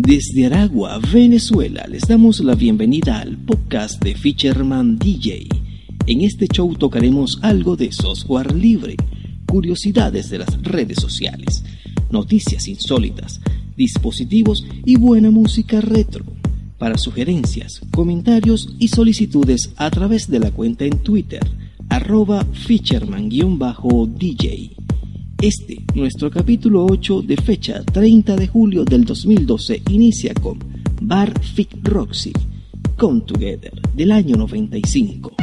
Desde Aragua, Venezuela, les damos la bienvenida al podcast de Fisherman DJ. En este show tocaremos algo de software libre, curiosidades de las redes sociales, noticias insólitas, dispositivos y buena música retro. Para sugerencias, comentarios y solicitudes a través de la cuenta en Twitter, arroba Fisherman-DJ. Este, nuestro capítulo 8 de fecha 30 de julio del 2012, inicia con Bar Fit Roxy, Come Together, del año 95.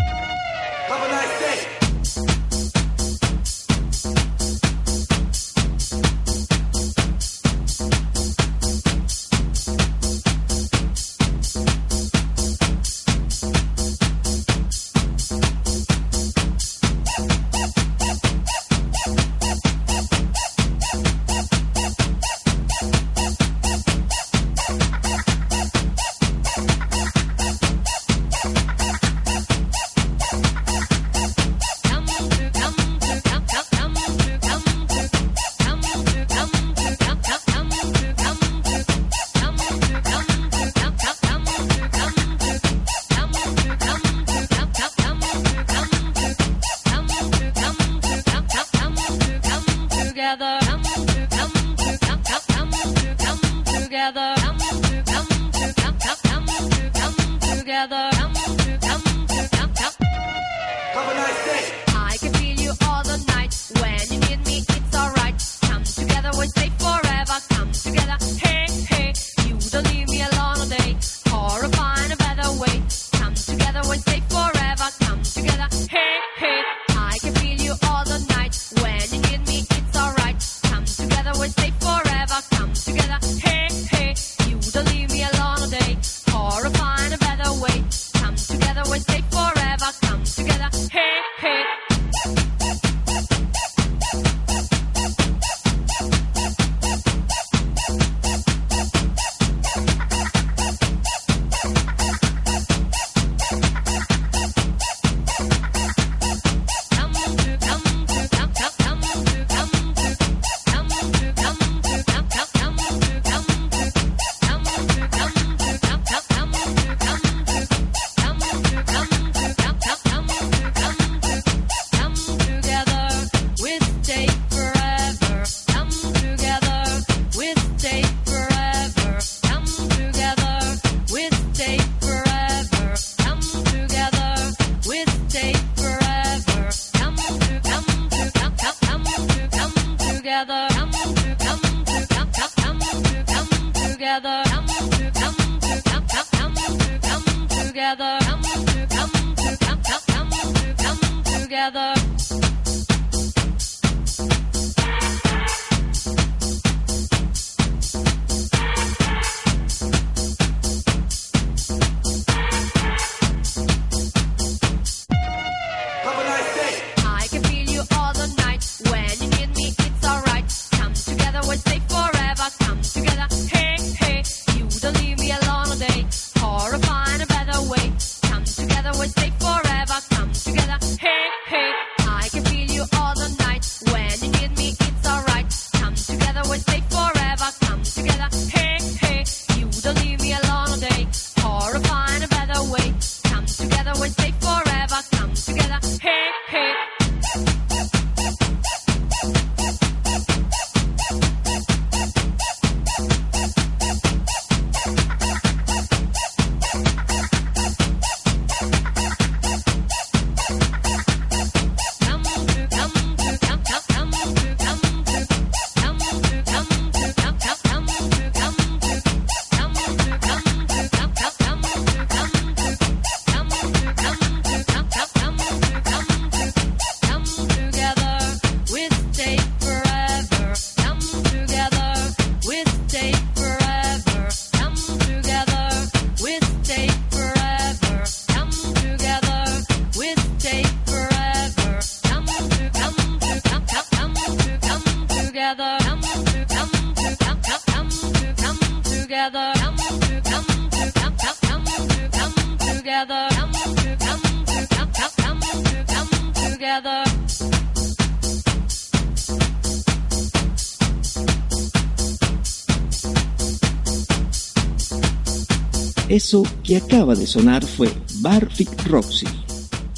Eso que acaba de sonar fue Barfik Roxy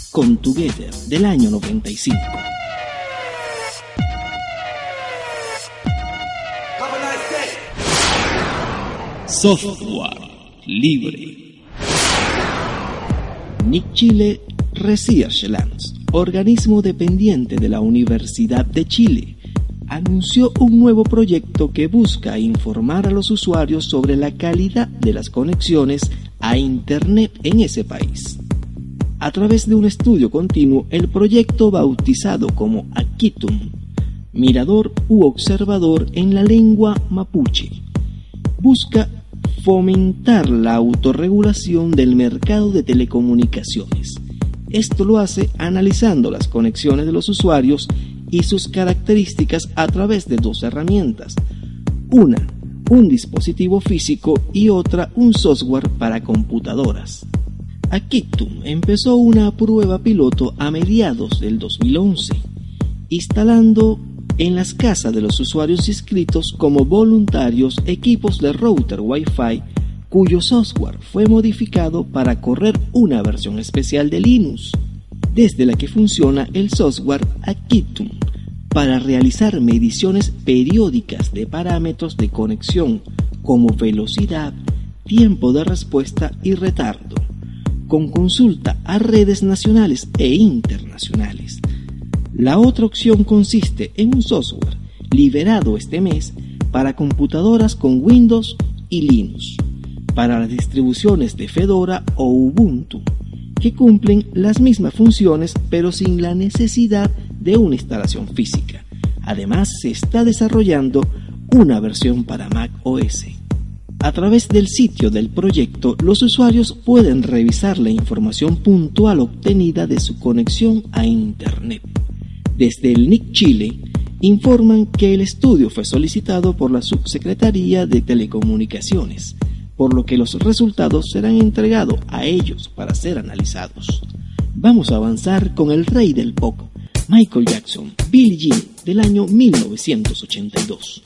con Together del año 95. Software libre. Nick Chile Research Lands, organismo dependiente de la Universidad de Chile, anunció un nuevo proyecto que busca informar a los usuarios sobre la calidad de las conexiones a Internet en ese país. A través de un estudio continuo, el proyecto bautizado como Akitum, mirador u observador en la lengua mapuche, busca fomentar la autorregulación del mercado de telecomunicaciones. Esto lo hace analizando las conexiones de los usuarios y sus características a través de dos herramientas. Una, un dispositivo físico y otra, un software para computadoras. Akitum empezó una prueba piloto a mediados del 2011, instalando en las casas de los usuarios inscritos como voluntarios equipos de router Wi-Fi cuyo software fue modificado para correr una versión especial de Linux, desde la que funciona el software Akitum para realizar mediciones periódicas de parámetros de conexión como velocidad, tiempo de respuesta y retardo, con consulta a redes nacionales e internacionales. La otra opción consiste en un software liberado este mes para computadoras con Windows y Linux, para las distribuciones de Fedora o Ubuntu, que cumplen las mismas funciones pero sin la necesidad de una instalación física. Además, se está desarrollando una versión para Mac OS. A través del sitio del proyecto, los usuarios pueden revisar la información puntual obtenida de su conexión a Internet. Desde el NIC Chile informan que el estudio fue solicitado por la Subsecretaría de Telecomunicaciones, por lo que los resultados serán entregados a ellos para ser analizados. Vamos a avanzar con el rey del pop, Michael Jackson, Billie Jean, del año 1982.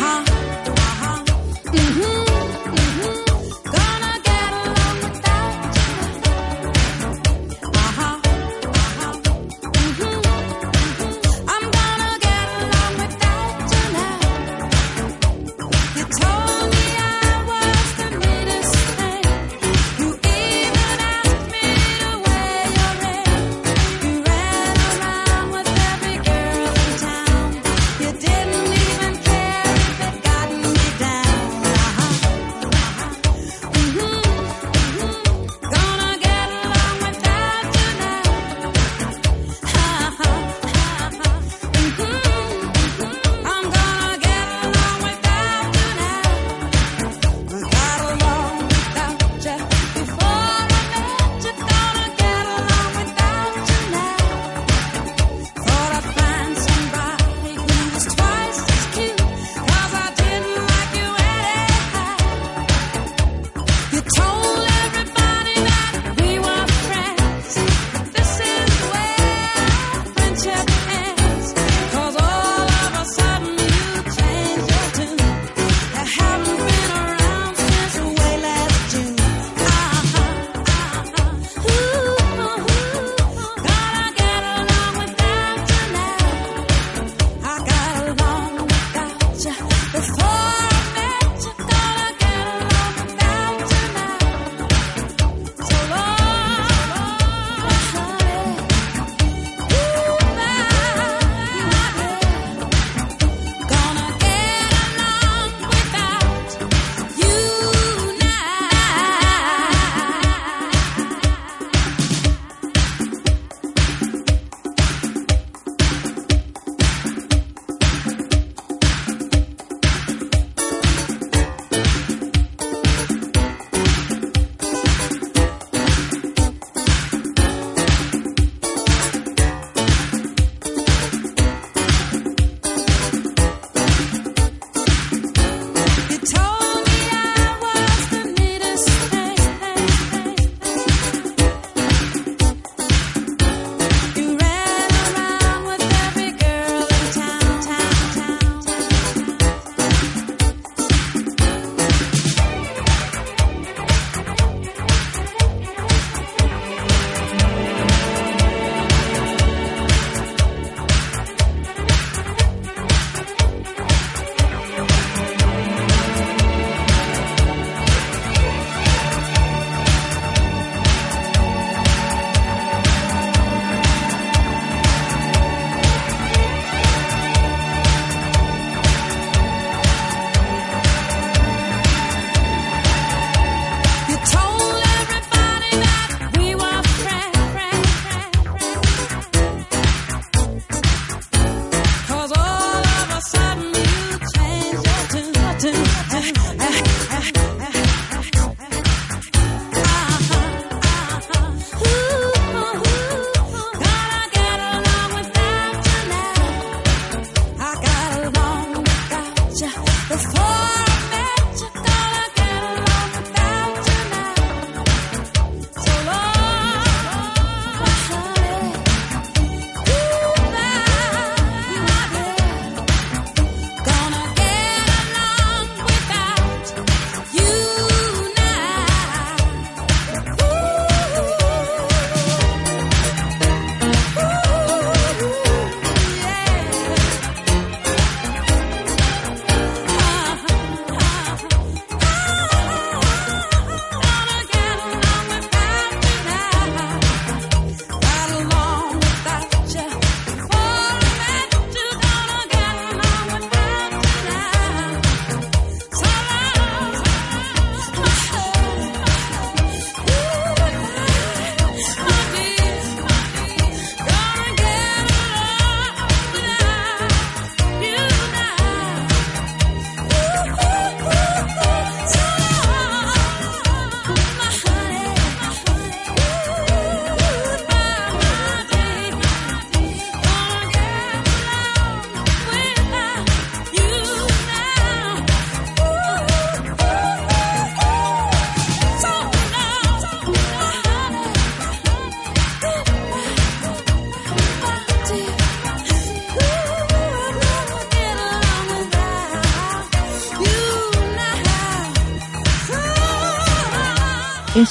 Ajá.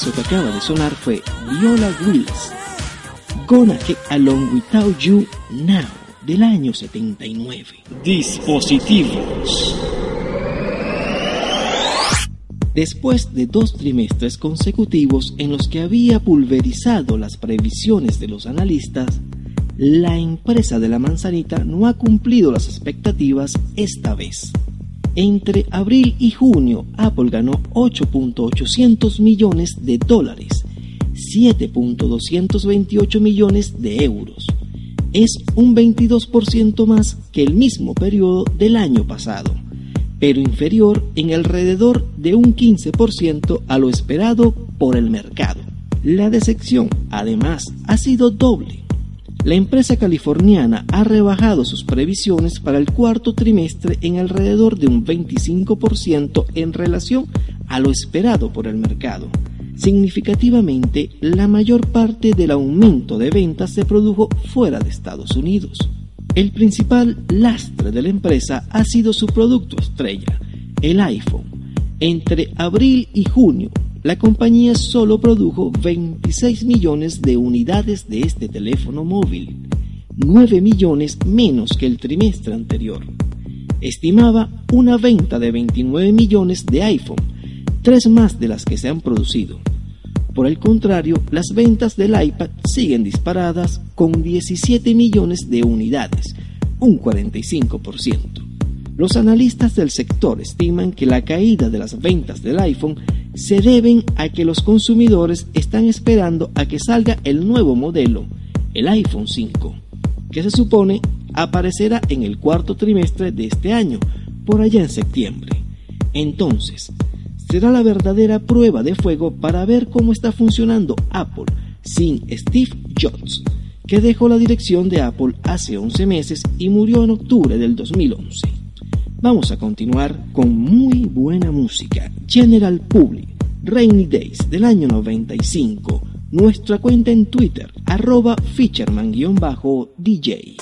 Eso que acaba de sonar fue Viola Wills, Gonna Get Along Without You Now, del año 79. Dispositivos. Después de dos trimestres consecutivos en los que había pulverizado las previsiones de los analistas, la empresa de la manzanita no ha cumplido las expectativas esta vez. Entre abril y junio, Apple ganó 8.800 millones de dólares, 7.228 millones de euros. Es un 22% más que el mismo periodo del año pasado pero inferior en alrededor de un 15% a lo esperado por el mercado. La decepción, además, ha sido doble. La empresa californiana ha rebajado sus previsiones para el cuarto trimestre en alrededor de un 25% en relación a lo esperado por el mercado. Significativamente, la mayor parte del aumento de ventas se produjo fuera de Estados Unidos. El principal lastre de la empresa ha sido su producto estrella, el iPhone. Entre abril y junio, la compañía solo produjo 26 millones de unidades de este teléfono móvil, 9 millones menos que el trimestre anterior. Estimaba una venta de 29 millones de iPhone, tres más de las que se han producido. Por el contrario, las ventas del iPad siguen disparadas con 17 millones de unidades, un 45%. Los analistas del sector estiman que la caída de las ventas del iPhone se deben a que los consumidores están esperando a que salga el nuevo modelo, el iPhone 5, que se supone aparecerá en el cuarto trimestre de este año, por allá en septiembre. Entonces, será la verdadera prueba de fuego para ver cómo está funcionando Apple sin Steve Jobs, que dejó la dirección de Apple hace 11 meses y murió en octubre del 2011. Vamos a continuar con muy buena música. General Public, Rainy Days del año 95. Nuestra cuenta en Twitter, arroba Fisherman-DJ.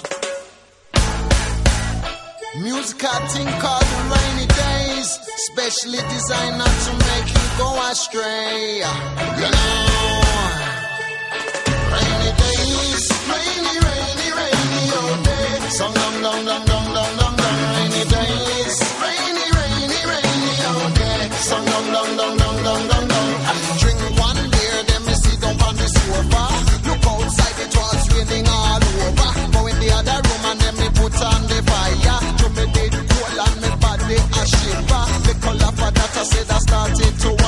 specially designed not to make you go astray. You know, rainy days, rainy, rainy, rainy, oh day. Dum, dum, dum, dum, shiver. The color that I said I started to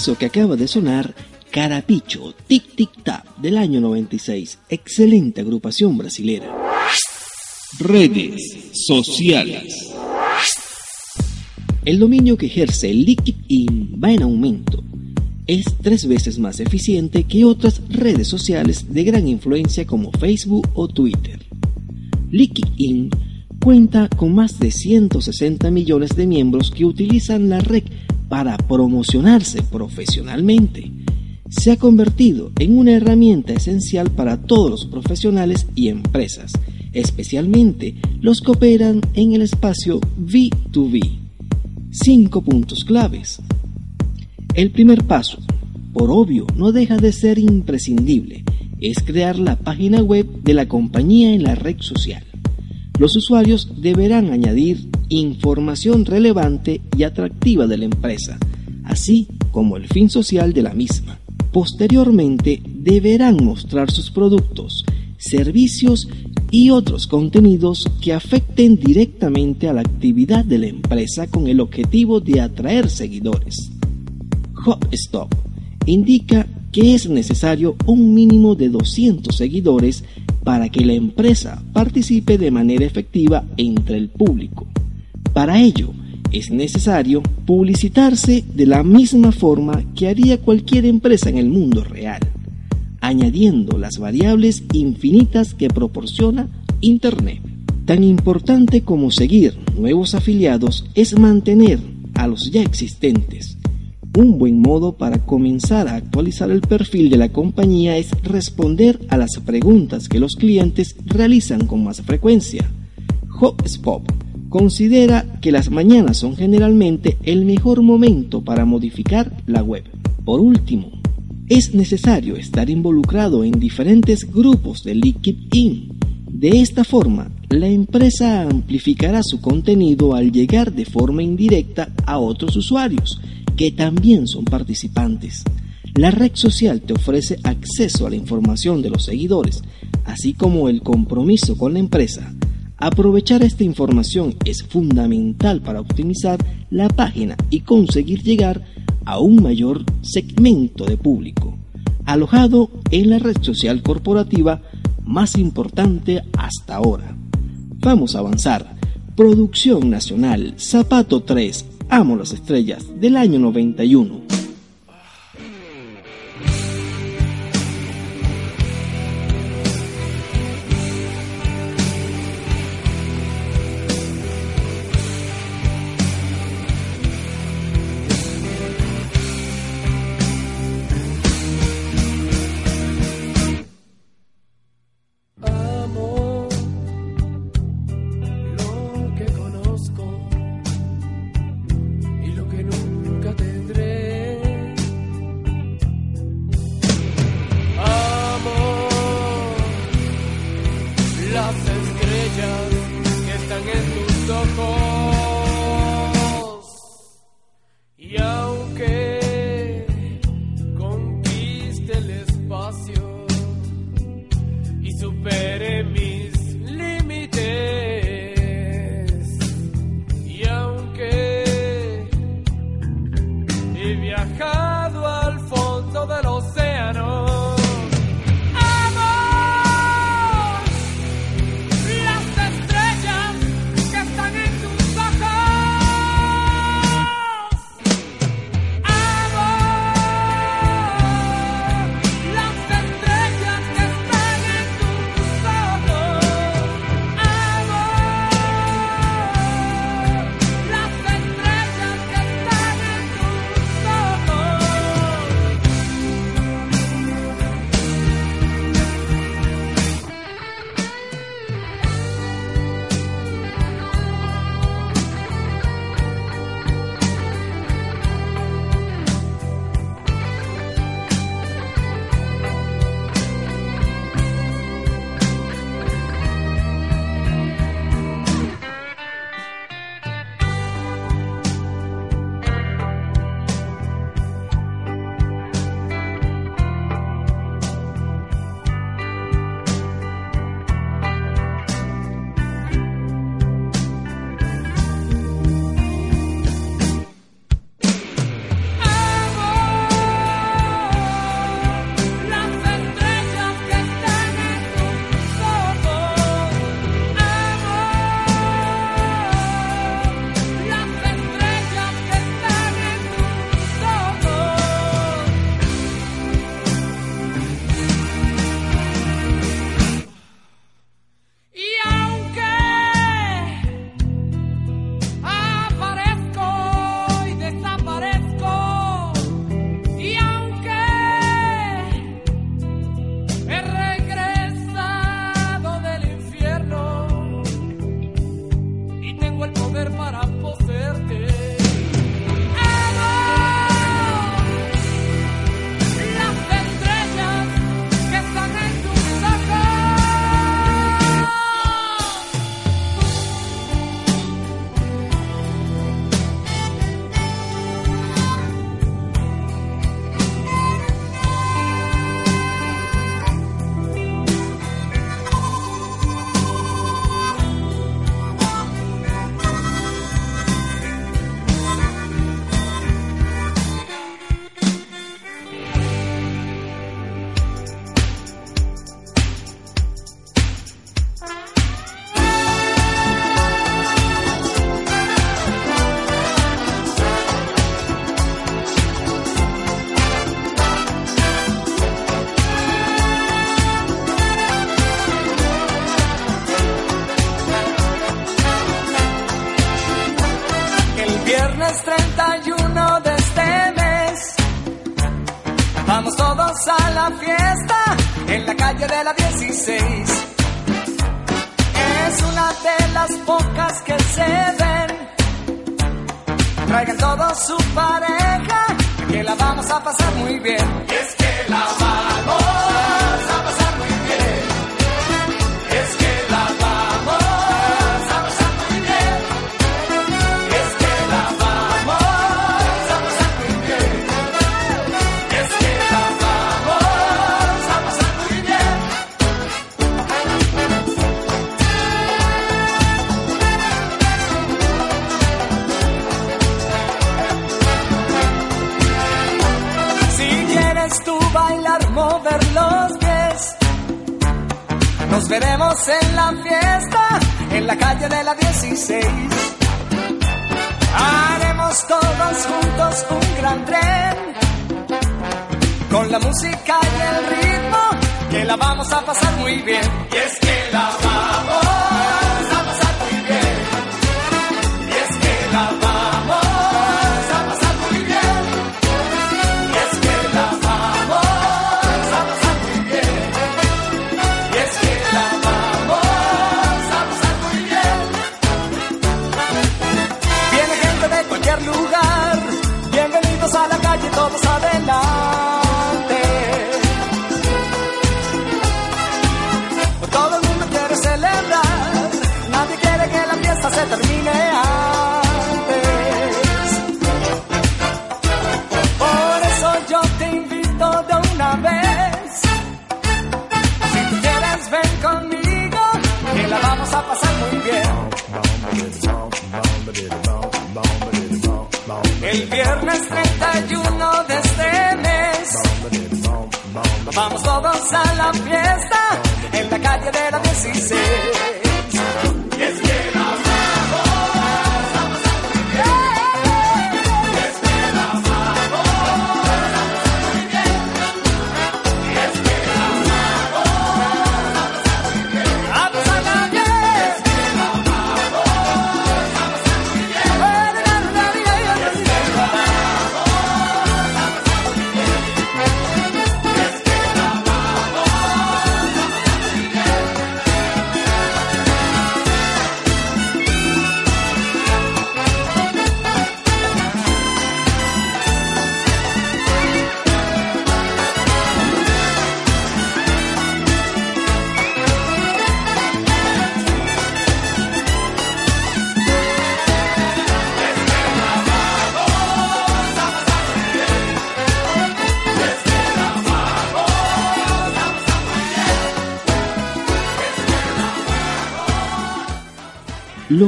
Eso que acaba de sonar, Carapicho, Tic Tic Tap, del año 96. Excelente agrupación brasilera. Redes sociales. El dominio que ejerce LinkedIn va en aumento. Es tres veces más eficiente que otras redes sociales de gran influencia como Facebook o Twitter. LinkedIn cuenta con más de 160 millones de miembros que utilizan la red para promocionarse profesionalmente. Se ha convertido en una herramienta esencial para todos los profesionales y empresas, especialmente los que operan en el espacio V2V. Cinco puntos claves. El primer paso, por obvio, no deja de ser imprescindible, es crear la página web de la compañía en la red social. Los usuarios deberán añadir información relevante y atractiva de la empresa, así como el fin social de la misma. Posteriormente deberán mostrar sus productos, servicios y otros contenidos que afecten directamente a la actividad de la empresa con el objetivo de atraer seguidores. HubStop indica que es necesario un mínimo de 200 seguidores para que la empresa participe de manera efectiva entre el público. Para ello, es necesario publicitarse de la misma forma que haría cualquier empresa en el mundo real, añadiendo las variables infinitas que proporciona Internet. Tan importante como seguir nuevos afiliados es mantener a los ya existentes. Un buen modo para comenzar a actualizar el perfil de la compañía es responder a las preguntas que los clientes realizan con más frecuencia. HubSpot considera que las mañanas son generalmente el mejor momento para modificar la web. Por último, es necesario estar involucrado en diferentes grupos de LinkedIn. De esta forma, la empresa amplificará su contenido al llegar de forma indirecta a otros usuarios que también son participantes. La red social te ofrece acceso a la información de los seguidores, así como el compromiso con la empresa. Aprovechar esta información es fundamental para optimizar la página y conseguir llegar a un mayor segmento de público, alojado en la red social corporativa más importante hasta ahora. Vamos a avanzar. Producción Nacional Zapato 3 Amo las Estrellas del año 91.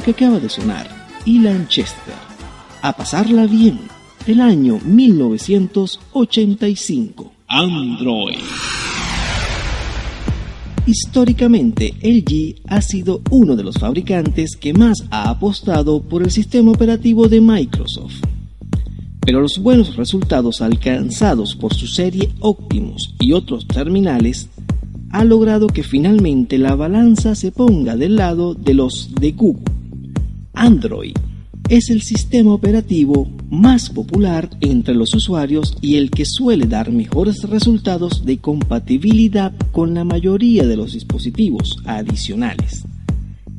Que acaba de sonar, Ilan Chester, a pasarla bien, del año 1985. Android. Históricamente, LG ha sido uno de los fabricantes que más ha apostado por el sistema operativo de Microsoft. Pero los buenos resultados alcanzados por su serie Optimus y otros terminales ha logrado que finalmente la balanza se ponga del lado de los de Google. Android es el sistema operativo más popular entre los usuarios y el que suele dar mejores resultados de compatibilidad con la mayoría de los dispositivos adicionales.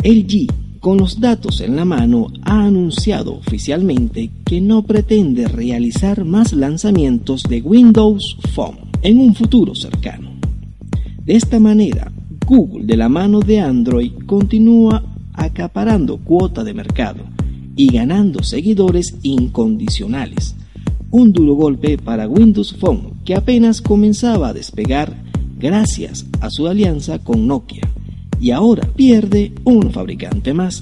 LG, con los datos en la mano, ha anunciado oficialmente que no pretende realizar más lanzamientos de Windows Phone en un futuro cercano. De esta manera, Google de la mano de Android continúa acaparando cuota de mercado y ganando seguidores incondicionales. Un duro golpe para Windows Phone que apenas comenzaba a despegar gracias a su alianza con Nokia y ahora pierde un fabricante más.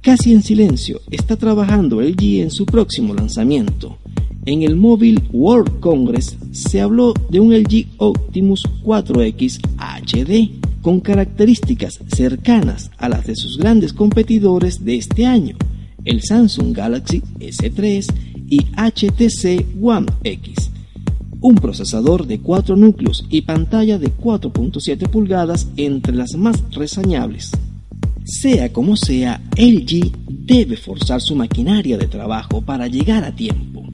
Casi en silencio está trabajando LG en su próximo lanzamiento. En el Mobile World Congress se habló de un LG Optimus 4X HD con características cercanas a las de sus grandes competidores de este año, el Samsung Galaxy S3 y HTC One X. Un procesador de 4 núcleos y pantalla de 4.7 pulgadas entre las más reseñables. Sea como sea, LG debe forzar su maquinaria de trabajo para llegar a tiempo.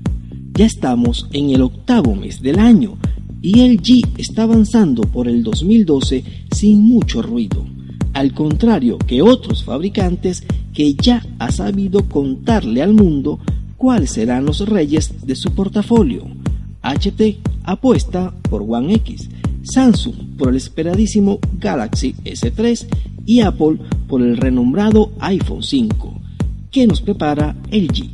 Ya estamos en el octavo mes del año y LG está avanzando por el 2012 sin mucho ruido, al contrario que otros fabricantes que ya ha sabido contarle al mundo cuáles serán los reyes de su portafolio. HP apuesta por One X, Samsung por el esperadísimo Galaxy S3 y Apple por el renombrado iPhone 5. ¿Qué nos prepara LG?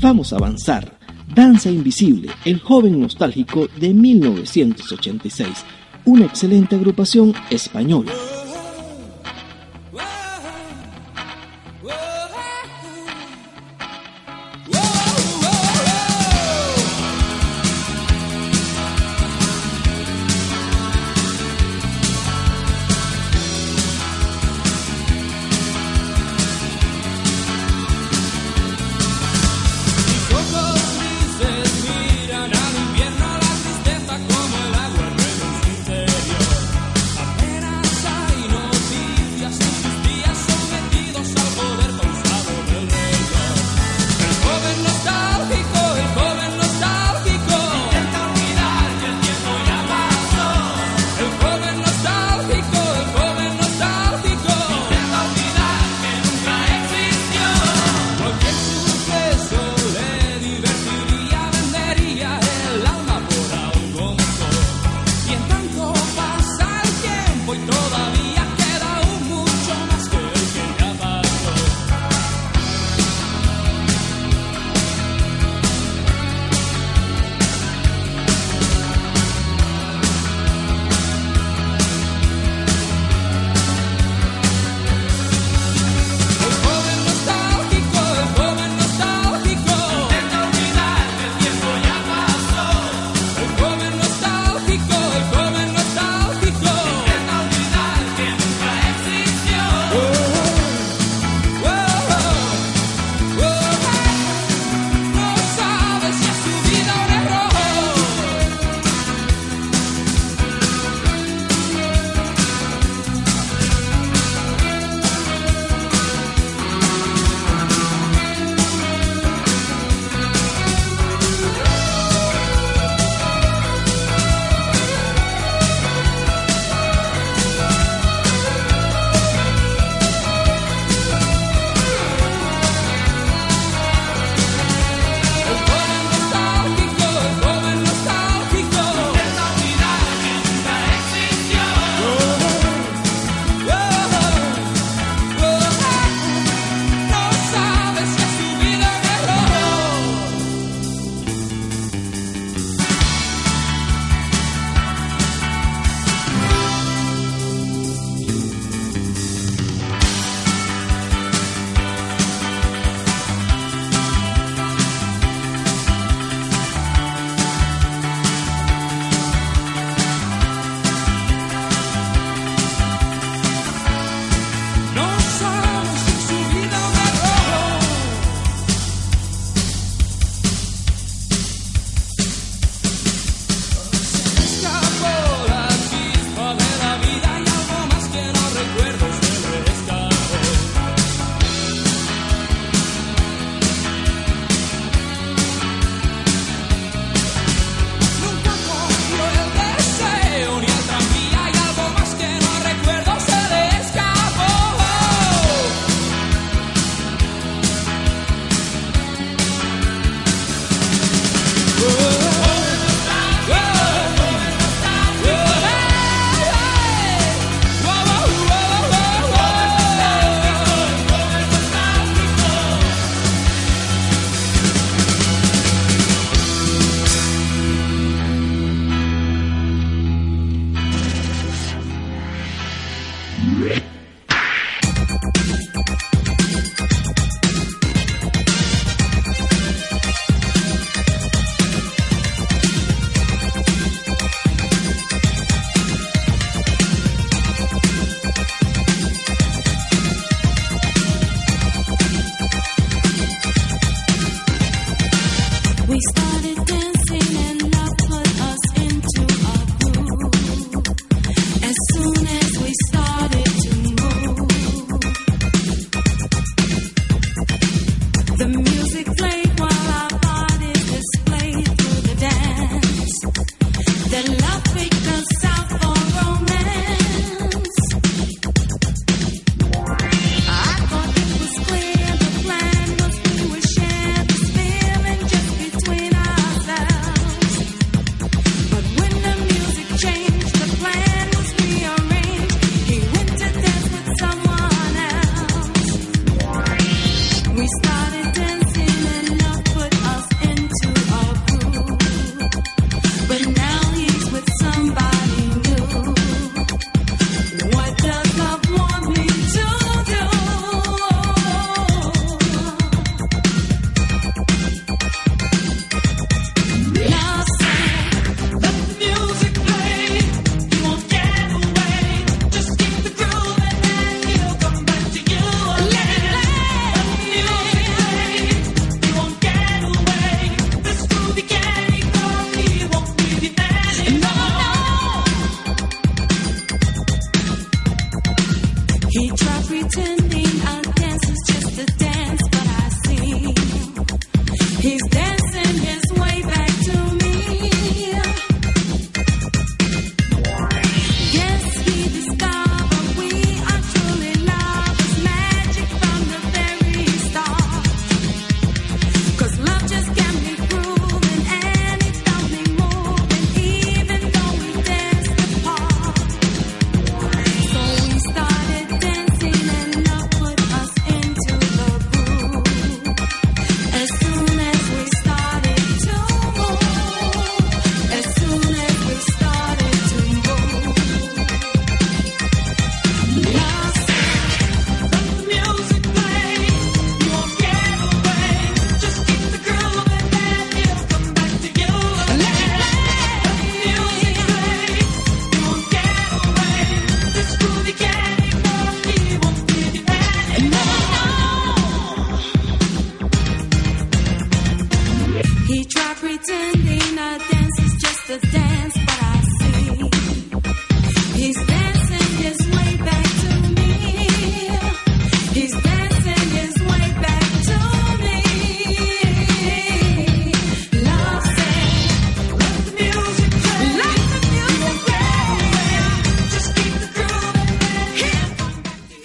Vamos a avanzar. Danza Invisible, el joven nostálgico de 1986, una excelente agrupación española.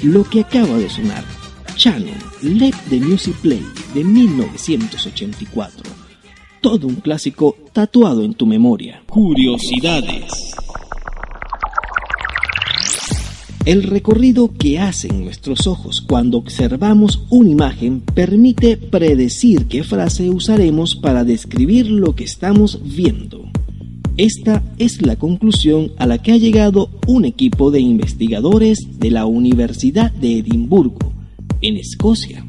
Lo que acaba de sonar, Shannon, Let the Music Play de 1984. Todo un clásico tatuado en tu memoria. Curiosidades. El recorrido que hacen nuestros ojos cuando observamos una imagen permite predecir qué frase usaremos para describir lo que estamos viendo. Esta es la conclusión a la que ha llegado un equipo de investigadores de la Universidad de Edimburgo, en Escocia,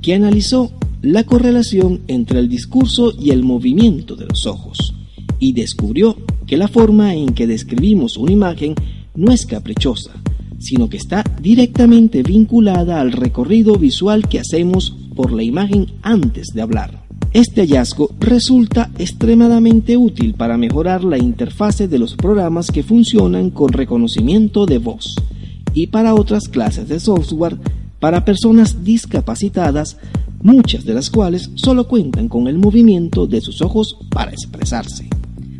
que analizó la correlación entre el discurso y el movimiento de los ojos y descubrió que la forma en que describimos una imagen no es caprichosa, sino que está directamente vinculada al recorrido visual que hacemos por la imagen antes de hablar. Este hallazgo resulta extremadamente útil para mejorar la interfase de los programas que funcionan con reconocimiento de voz y para otras clases de software para personas discapacitadas, muchas de las cuales solo cuentan con el movimiento de sus ojos para expresarse.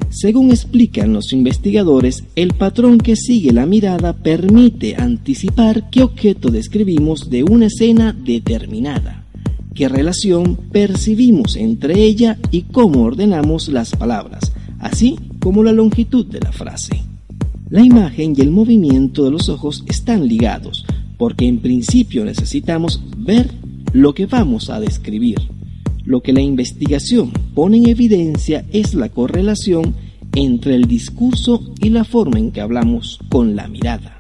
Según explican los investigadores, el patrón que sigue la mirada permite anticipar qué objeto describimos de una escena determinada, qué relación percibimos entre ella y cómo ordenamos las palabras, así como la longitud de la frase. La imagen y el movimiento de los ojos están ligados, porque en principio necesitamos ver lo que vamos a describir. Lo que la investigación pone en evidencia es la correlación entre el discurso y la forma en que hablamos con la mirada.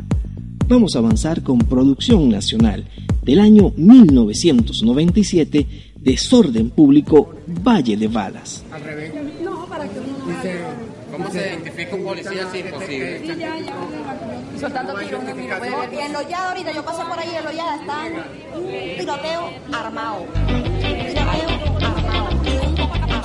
Vamos a avanzar con Producción Nacional del año 1997, Desorden Público, Valle de Balas. Al revés. Dice, ¿Cómo se identifica un policía si imposible? soltando tiros. Y en Loyada ahorita, yo pasé por ahí en Loyada, están un tiroteo armado. Un tiroteo armado. Y un poco armado.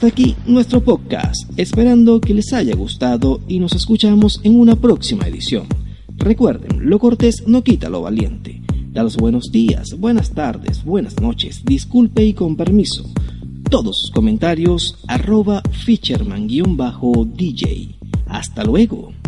Hasta aquí nuestro podcast, esperando que les haya gustado y nos escuchamos en una próxima edición. Recuerden, lo cortés no quita lo valiente. Da los buenos días, buenas tardes, buenas noches, disculpe y con permiso. Todos sus comentarios arroba Fisherman-DJ. Hasta luego.